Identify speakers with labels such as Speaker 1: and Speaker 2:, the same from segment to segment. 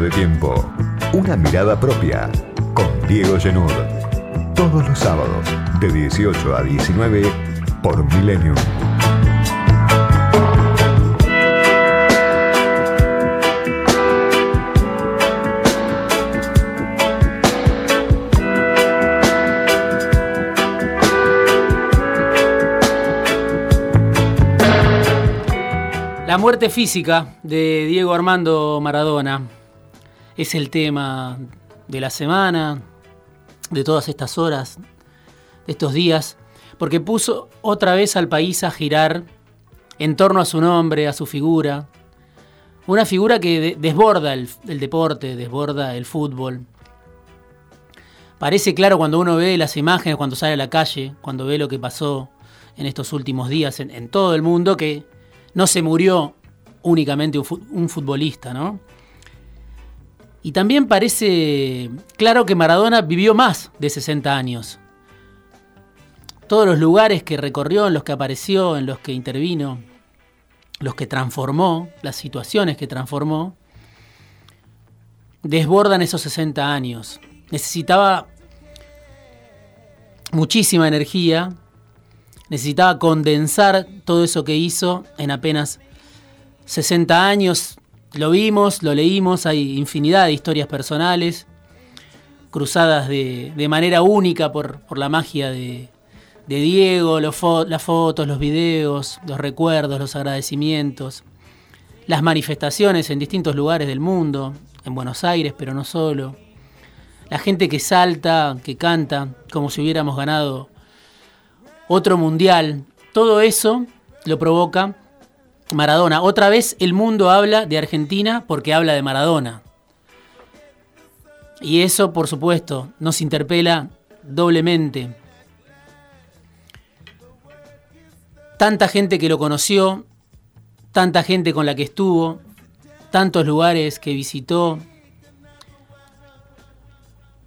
Speaker 1: De tiempo. Una mirada propia. Con Diego Genud. Todos los sábados, de 18 a 19, por Millennium.
Speaker 2: La muerte física de Diego Armando Maradona es el tema de la semana, de todas estas horas, de estos días, porque puso otra vez al país a girar en torno a su nombre, a su figura. Una figura que desborda el, deporte, desborda el fútbol. Parece claro cuando uno ve las imágenes, cuando sale a la calle, cuando ve lo que pasó en estos últimos días en, en todo el mundo, que no se murió únicamente un futbolista, ¿no? Y también parece claro que Maradona vivió más de 60 años. Todos los lugares que recorrió, en los que apareció, en los que intervino, los que transformó, las situaciones que transformó, desbordan esos 60 años. Necesitaba muchísima energía necesitaba condensar todo eso que hizo en apenas 60 años. Lo vimos, lo leímos, hay infinidad de historias personales, cruzadas de, manera única por, la magia de, Diego, las fotos, los videos, los recuerdos, los agradecimientos, las manifestaciones en distintos lugares del mundo, en Buenos Aires, pero no solo. La gente que salta, que canta, como si hubiéramos ganado otro mundial, todo eso lo provoca Maradona. Otra vez el mundo habla de Argentina porque habla de Maradona. Y eso, por supuesto, nos interpela doblemente. Tanta gente que lo conoció, tanta gente con la que estuvo, tantos lugares que visitó,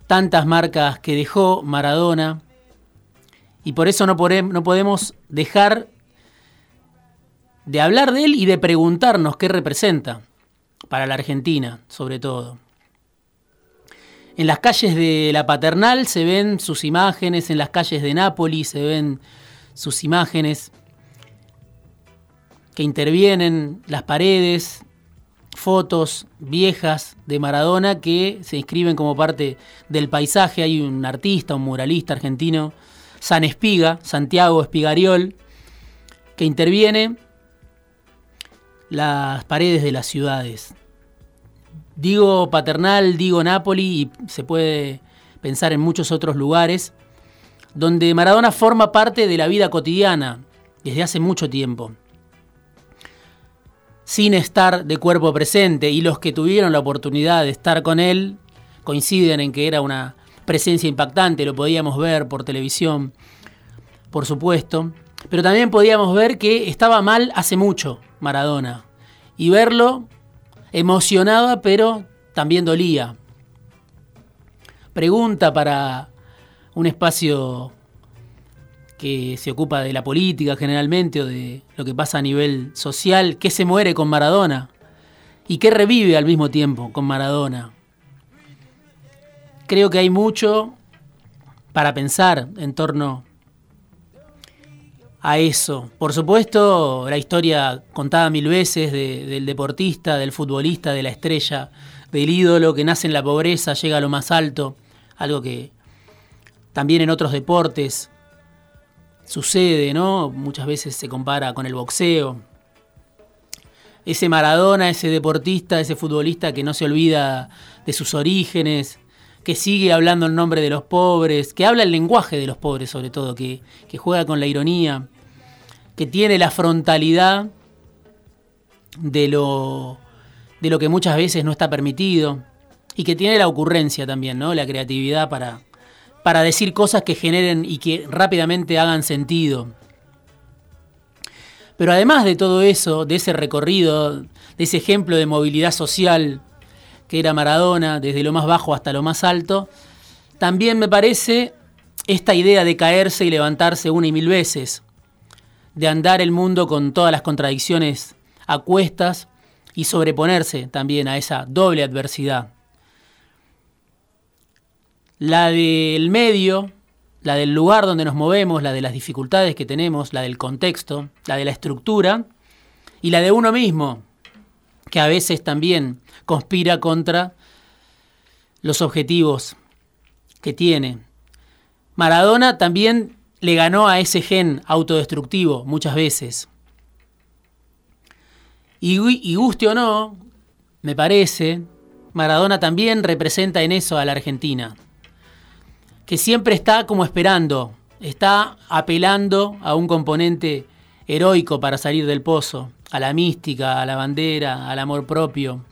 Speaker 2: tantas marcas que dejó Maradona y por eso no, podemos dejar de hablar de él y de preguntarnos qué representa para la Argentina, sobre todo. En las calles de la Paternal se ven sus imágenes, en las calles de Nápoles se ven sus imágenes que intervienen las paredes, fotos viejas de Maradona que se inscriben como parte del paisaje. Hay un artista, un muralista argentino San Espiga, Santiago Espigariol, que interviene las paredes de las ciudades. Digo Paternal, digo Nápoli y se puede pensar en muchos otros lugares donde Maradona forma parte de la vida cotidiana desde hace mucho tiempo, sin estar de cuerpo presente y los que tuvieron la oportunidad de estar con él coinciden en que era una presencia impactante, lo podíamos ver por televisión, por supuesto, pero también podíamos ver que estaba mal hace mucho Maradona y verlo emocionaba, pero también dolía. Pregunta para un espacio que se ocupa de la política generalmente o de lo que pasa a nivel social, ¿qué se muere con Maradona? ¿Y qué revive al mismo tiempo con Maradona? creo que hay mucho para pensar en torno a eso. Por supuesto, la historia contada mil veces del deportista, del futbolista, de la estrella, del ídolo que nace en la pobreza, llega a lo más alto, algo que también en otros deportes sucede, ¿no? Muchas veces se compara con el boxeo. Ese Maradona, ese deportista, ese futbolista que no se olvida de sus orígenes, que sigue hablando en nombre de los pobres, que habla el lenguaje de los pobres sobre todo, que, juega con la ironía, que tiene la frontalidad de lo, de lo que muchas veces no está permitido y que tiene la ocurrencia también, ¿no? la creatividad para, para decir cosas que generen y que rápidamente hagan sentido. Pero además de todo eso, de ese recorrido, de ese ejemplo de movilidad social que era Maradona, desde lo más bajo hasta lo más alto, también me parece esta idea de caerse y levantarse una y mil veces, de andar el mundo con todas las contradicciones a cuestas, y sobreponerse también a esa doble adversidad. La del medio, la del lugar donde nos movemos, la de las dificultades que tenemos, la del contexto, la de la estructura y la de uno mismo, que a veces también conspira contra los objetivos que tiene. Maradona también le ganó a ese gen autodestructivo muchas veces. Y, guste o no, me parece, Maradona también representa en eso a la Argentina, que siempre está como esperando, está apelando a un componente heroico para salir del pozo, a la mística, a la bandera, al amor propio,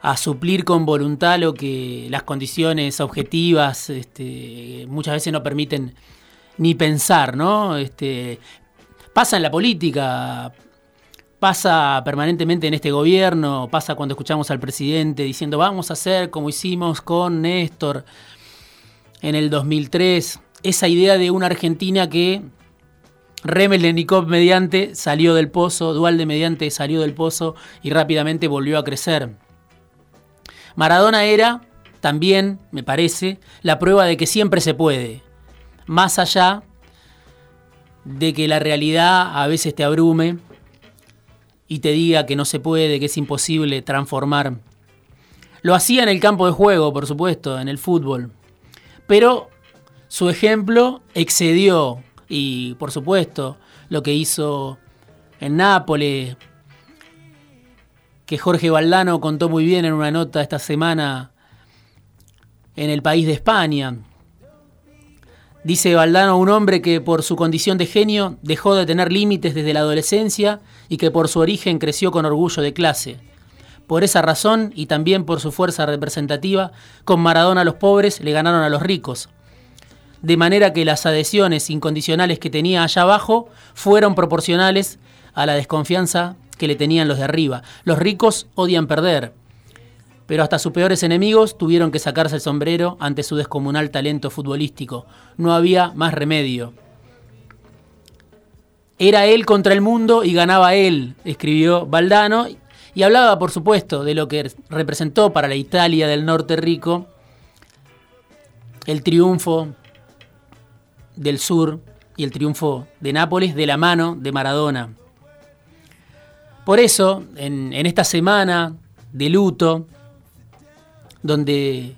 Speaker 2: a suplir con voluntad lo que las condiciones objetivas este, muchas veces no permiten ni pensar, ¿no? Este, pasa en la política, pasa permanentemente en este gobierno, pasa cuando escuchamos al presidente diciendo vamos a hacer como hicimos con Néstor en el 2003, esa idea de una Argentina que Remelnikov mediante salió del pozo, Dualde mediante salió del pozo y rápidamente volvió a crecer. Maradona era, también, me parece, la prueba de que siempre se puede, más allá de que la realidad a veces te abrume y te diga que no se puede, que es imposible transformar. Lo hacía en el campo de juego, por supuesto, en el fútbol. Pero su ejemplo excedió, y por supuesto, lo que hizo en Nápoles, que Jorge Valdano contó muy bien en una nota esta semana en el país de España. Dice Valdano, un hombre que por su condición de genio dejó de tener límites desde la adolescencia y que por su origen creció con orgullo de clase. Por esa razón y también por su fuerza representativa, con Maradona los pobres le ganaron a los ricos. De manera que las adhesiones incondicionales que tenía allá abajo fueron proporcionales a la desconfianza que le tenían los de arriba. Los ricos odian perder, pero hasta sus peores enemigos tuvieron que sacarse el sombrero ante su descomunal talento futbolístico. No había más remedio. Era él contra el mundo y ganaba él, escribió Valdano, y hablaba, por supuesto, de lo que representó para la Italia del norte rico el triunfo del sur y el triunfo de Nápoles de la mano de Maradona. Por eso, en, esta semana de luto, donde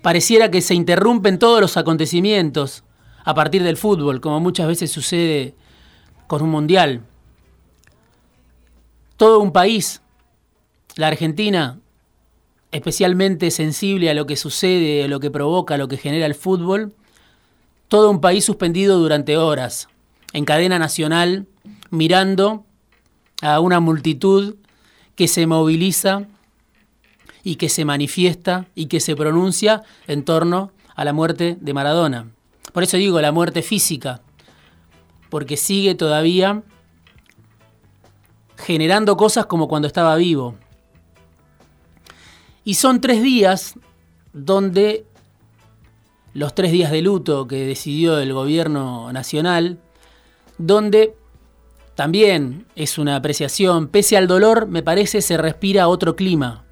Speaker 2: pareciera que se interrumpen todos los acontecimientos a partir del fútbol, como muchas veces sucede con un mundial. Todo un país, la Argentina, especialmente sensible a lo que sucede, a lo que provoca, a lo que genera el fútbol, todo un país suspendido durante horas, en cadena nacional, mirando a una multitud que se moviliza y que se manifiesta y que se pronuncia en torno a la muerte de Maradona. Por eso digo la muerte física, porque sigue todavía generando cosas como cuando estaba vivo. Y son tres días donde los tres días de luto que decidió el gobierno nacional, donde también es una apreciación. Pese al dolor, me parece, se respira otro clima.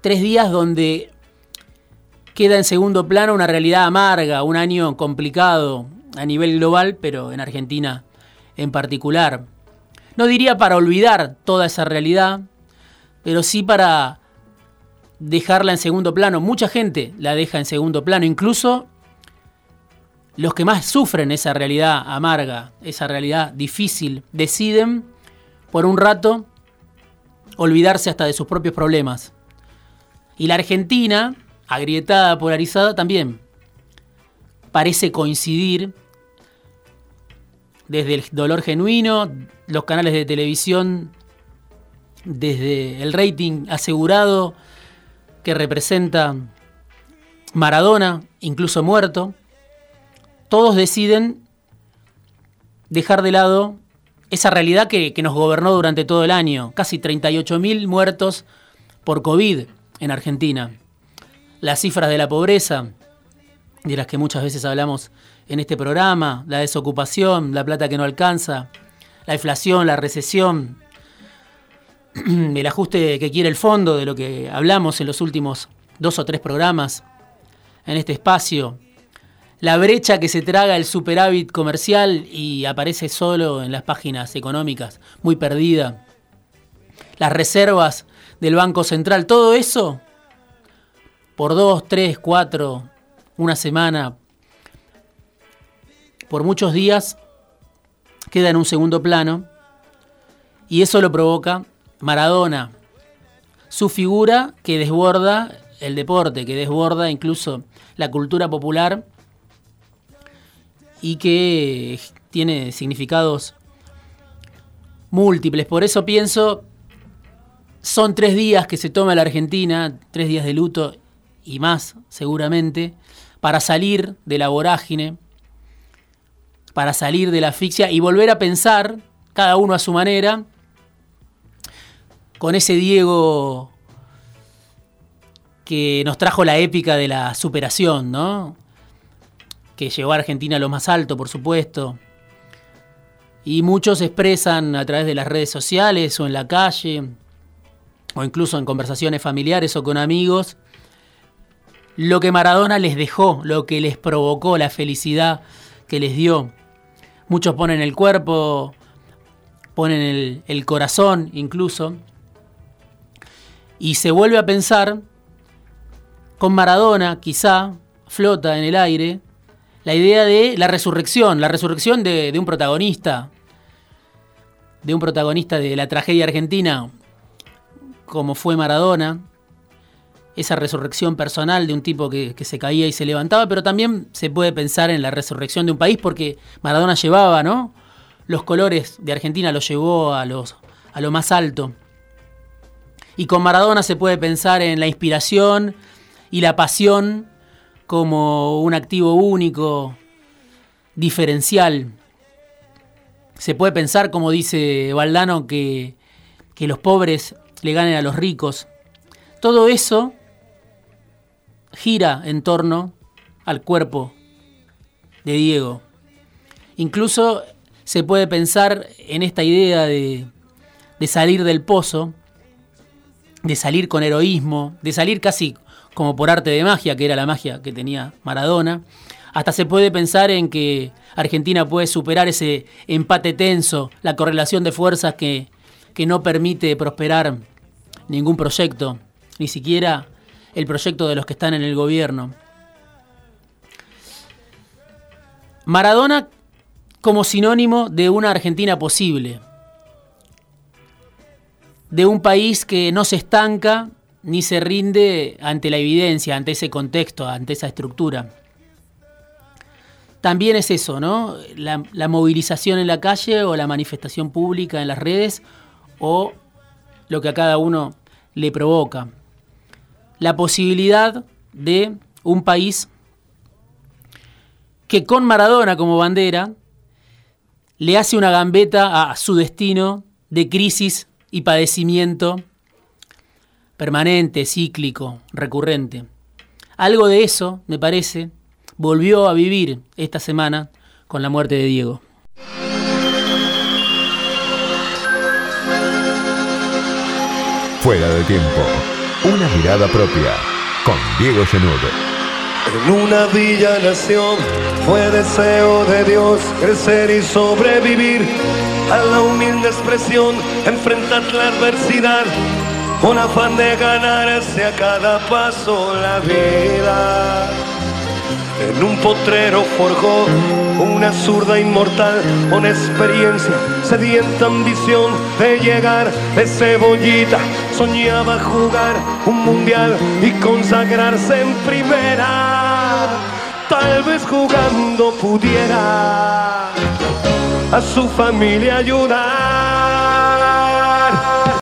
Speaker 2: Tres días donde queda en segundo plano una realidad amarga, un año complicado a nivel global, pero en Argentina en particular. No diría para olvidar toda esa realidad, pero sí para dejarla en segundo plano. Mucha gente la deja en segundo plano, incluso los que más sufren esa realidad amarga, esa realidad difícil, deciden por un rato olvidarse hasta de sus propios problemas. Y la Argentina, agrietada, polarizada, también parece coincidir desde el dolor genuino, los canales de televisión, desde el rating asegurado que representa Maradona, incluso muerto, todos deciden dejar de lado esa realidad que, nos gobernó durante todo el año. Casi 38.000 muertos por COVID en Argentina. Las cifras de la pobreza, de las que muchas veces hablamos en este programa, la desocupación, la plata que no alcanza, la inflación, la recesión, el ajuste que quiere el fondo, de lo que hablamos en los últimos dos o tres programas en este espacio, la brecha que se traga el superávit comercial y aparece solo en las páginas económicas, muy perdida, las reservas del Banco Central, todo eso por dos, tres, cuatro, una semana, por muchos días, queda en un segundo plano y eso lo provoca Maradona, su figura que desborda el deporte, que desborda incluso la cultura popular y que tiene significados múltiples. Por eso pienso, son tres días que se toma la Argentina, tres días de luto y más seguramente, para salir de la vorágine, para salir de la asfixia y volver a pensar, cada uno a su manera, con ese Diego que nos trajo la épica de la superación, ¿no? Que llevó a Argentina a lo más alto, por supuesto. Y muchos expresan a través de las redes sociales o en la calle, o incluso en conversaciones familiares o con amigos, lo que Maradona les dejó, lo que les provocó, la felicidad que les dio. Muchos ponen el cuerpo, ponen el, el corazón incluso, y se vuelve a pensar con Maradona quizá flota en el aire la idea de la resurrección, la resurrección de, un protagonista, de un protagonista de la tragedia argentina, como fue Maradona, esa resurrección personal de un tipo que, se caía y se levantaba, pero también se puede pensar en la resurrección de un país porque Maradona llevaba, ¿no? Los colores de Argentina los llevó a, los, a lo más alto. Y con Maradona se puede pensar en la inspiración y la pasión como un activo único, diferencial. Se puede pensar, como dice Valdano, que, que los pobres le ganen a los ricos. Todo eso gira en torno al cuerpo de Diego. Incluso se puede pensar en esta idea de, de salir del pozo, de salir con heroísmo, de salir casi como por arte de magia, que era la magia que tenía Maradona. Hasta se puede pensar en que Argentina puede superar ese empate tenso, la correlación de fuerzas que, que no permite prosperar ningún proyecto, ni siquiera el proyecto de los que están en el gobierno. Maradona como sinónimo de una Argentina posible, de un país que no se estanca ni se rinde ante la evidencia, ante ese contexto, ante esa estructura. También es eso, ¿no? La, movilización en la calle o la manifestación pública en las redes o lo que a cada uno le provoca. La posibilidad de un país que con Maradona como bandera le hace una gambeta a su destino de crisis y padecimiento permanente, cíclico, recurrente. Algo de eso, me parece, volvió a vivir esta semana con la muerte de Diego.
Speaker 1: Fuera de tiempo, una mirada propia con Diego Genud.
Speaker 3: En una villa nación fue deseo de Dios crecer y sobrevivir a la humilde expresión, enfrentar la adversidad con afán de ganarse a cada paso la vida. En un potrero forjó una zurda inmortal con experiencia, sedienta ambición de llegar de cebollita. Soñaba jugar un mundial y consagrarse en primera. Tal vez jugando pudiera a su familia ayudar